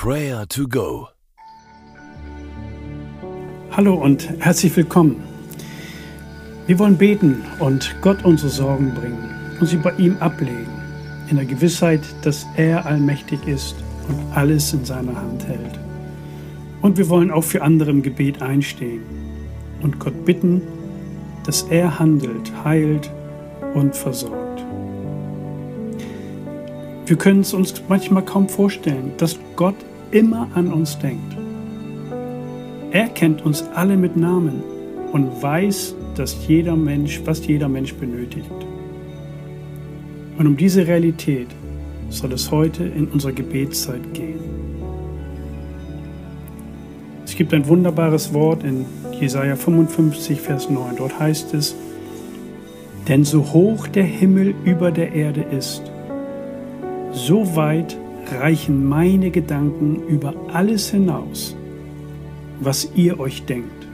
Prayer to Go. Hallo und herzlich willkommen. Wir wollen beten und Gott unsere Sorgen bringen und sie bei ihm ablegen, in der Gewissheit, dass er allmächtig ist und alles in seiner Hand hält. Und wir wollen auch für andere im Gebet einstehen und Gott bitten, dass er handelt, heilt und versorgt. Wir können es uns manchmal kaum vorstellen, dass Gott immer an uns denkt. Er kennt uns alle mit Namen und weiß, dass jeder Mensch, was jeder Mensch benötigt. Und um diese Realität soll es heute in unserer Gebetszeit gehen. Es gibt ein wunderbares Wort in Jesaja 55, Vers 9. Dort heißt es: Denn so hoch der Himmel über der Erde ist, so weit reichen meine Gedanken über alles hinaus, was ihr euch denkt.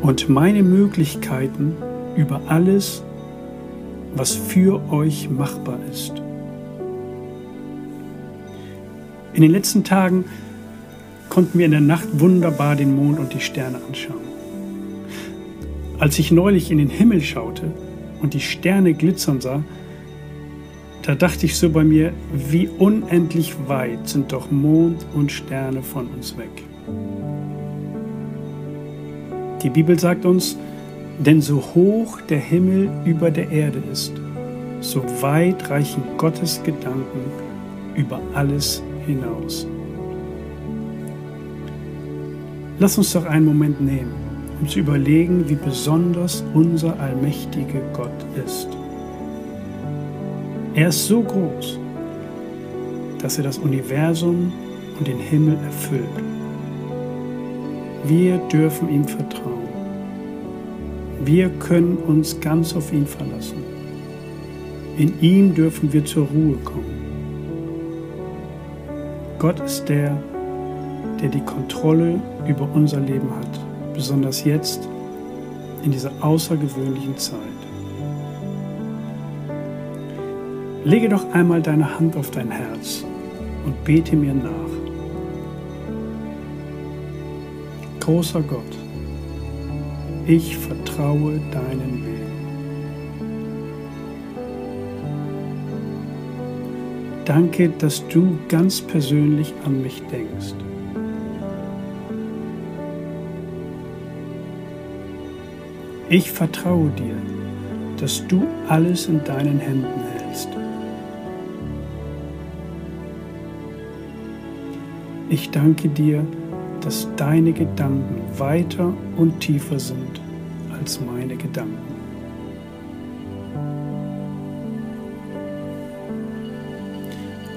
Und meine Möglichkeiten über alles, was für euch machbar ist. In den letzten Tagen konnten wir in der Nacht wunderbar den Mond und die Sterne anschauen. Als ich neulich in den Himmel schaute und die Sterne glitzern sah, da dachte ich so bei mir, wie unendlich weit sind doch Mond und Sterne von uns weg. Die Bibel sagt uns, denn so hoch der Himmel über der Erde ist, so weit reichen Gottes Gedanken über alles hinaus. Lass uns doch einen Moment nehmen, um zu überlegen, wie besonders unser allmächtiger Gott ist. Er ist so groß, dass er das Universum und den Himmel erfüllt. Wir dürfen ihm vertrauen. Wir können uns ganz auf ihn verlassen. In ihm dürfen wir zur Ruhe kommen. Gott ist der, der die Kontrolle über unser Leben hat, besonders jetzt in dieser außergewöhnlichen Zeit. Lege doch einmal deine Hand auf dein Herz und bete mir nach. Großer Gott, ich vertraue deinen Willen. Danke, dass du ganz persönlich an mich denkst. Ich vertraue dir, dass du alles in deinen Händen Ich danke dir, dass deine Gedanken weiter und tiefer sind als meine Gedanken.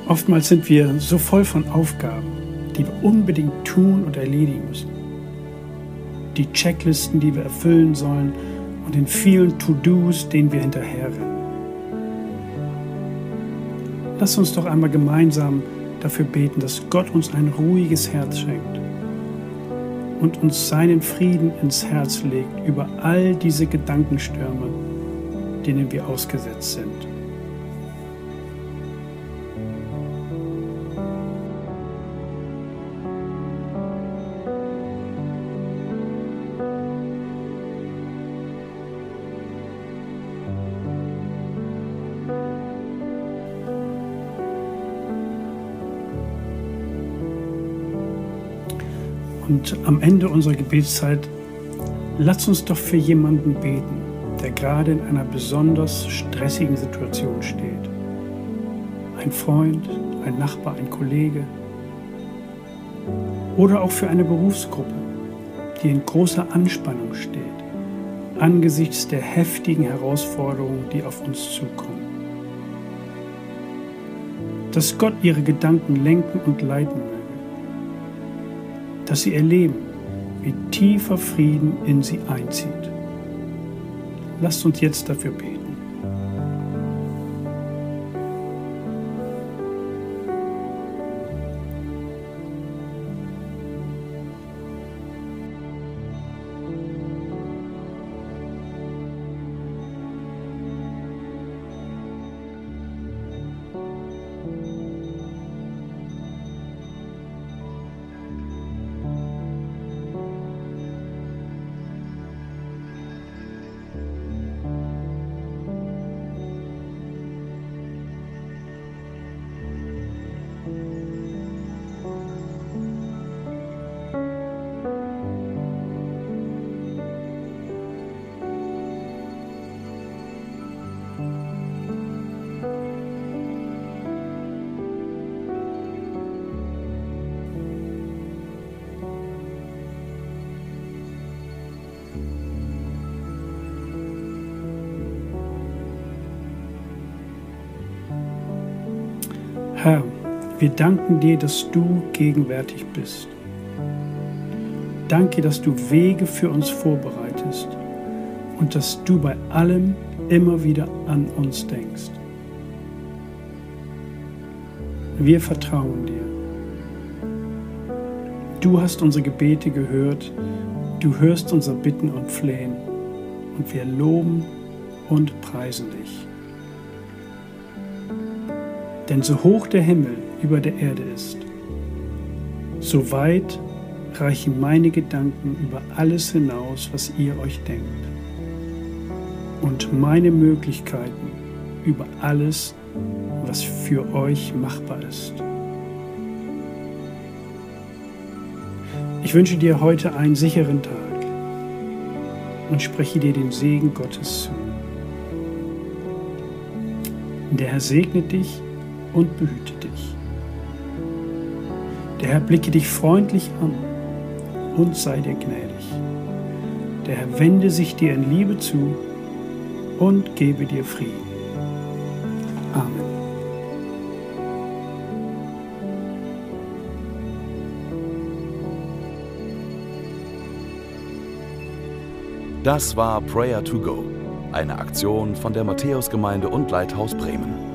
Oftmals sind wir so voll von Aufgaben, die wir unbedingt tun und erledigen müssen. Die Checklisten, die wir erfüllen sollen und den vielen To-Dos, denen wir hinterherrennen. Lass uns doch einmal gemeinsam dafür beten, dass Gott uns ein ruhiges Herz schenkt und uns seinen Frieden ins Herz legt über all diese Gedankenstürme, denen wir ausgesetzt sind. Und am Ende unserer Gebetszeit, lasst uns doch für jemanden beten, der gerade in einer besonders stressigen Situation steht. Ein Freund, ein Nachbar, ein Kollege. Oder auch für eine Berufsgruppe, die in großer Anspannung steht, angesichts der heftigen Herausforderungen, die auf uns zukommen. Dass Gott ihre Gedanken lenken und leiten will dass sie erleben, wie tiefer Frieden in sie einzieht. Lasst uns jetzt dafür beten. Wir danken dir, dass du gegenwärtig bist. Danke, dass du Wege für uns vorbereitest und dass du bei allem immer wieder an uns denkst. Wir vertrauen dir. Du hast unsere Gebete gehört, du hörst unser Bitten und Flehen und wir loben und preisen dich. Denn so hoch der Himmel über der Erde ist, so weit reichen meine Gedanken über alles hinaus, was ihr euch denkt. Und meine Möglichkeiten über alles, was für euch machbar ist. Ich wünsche dir heute einen sicheren Tag und spreche dir den Segen Gottes zu. Der Herr segne dich und behüte dich. Der Herr blicke dich freundlich an und sei dir gnädig. Der Herr wende sich dir in Liebe zu und gebe dir Frieden. Amen. Das war Prayer to Go, eine Aktion von der Matthäusgemeinde und Leithaus Bremen.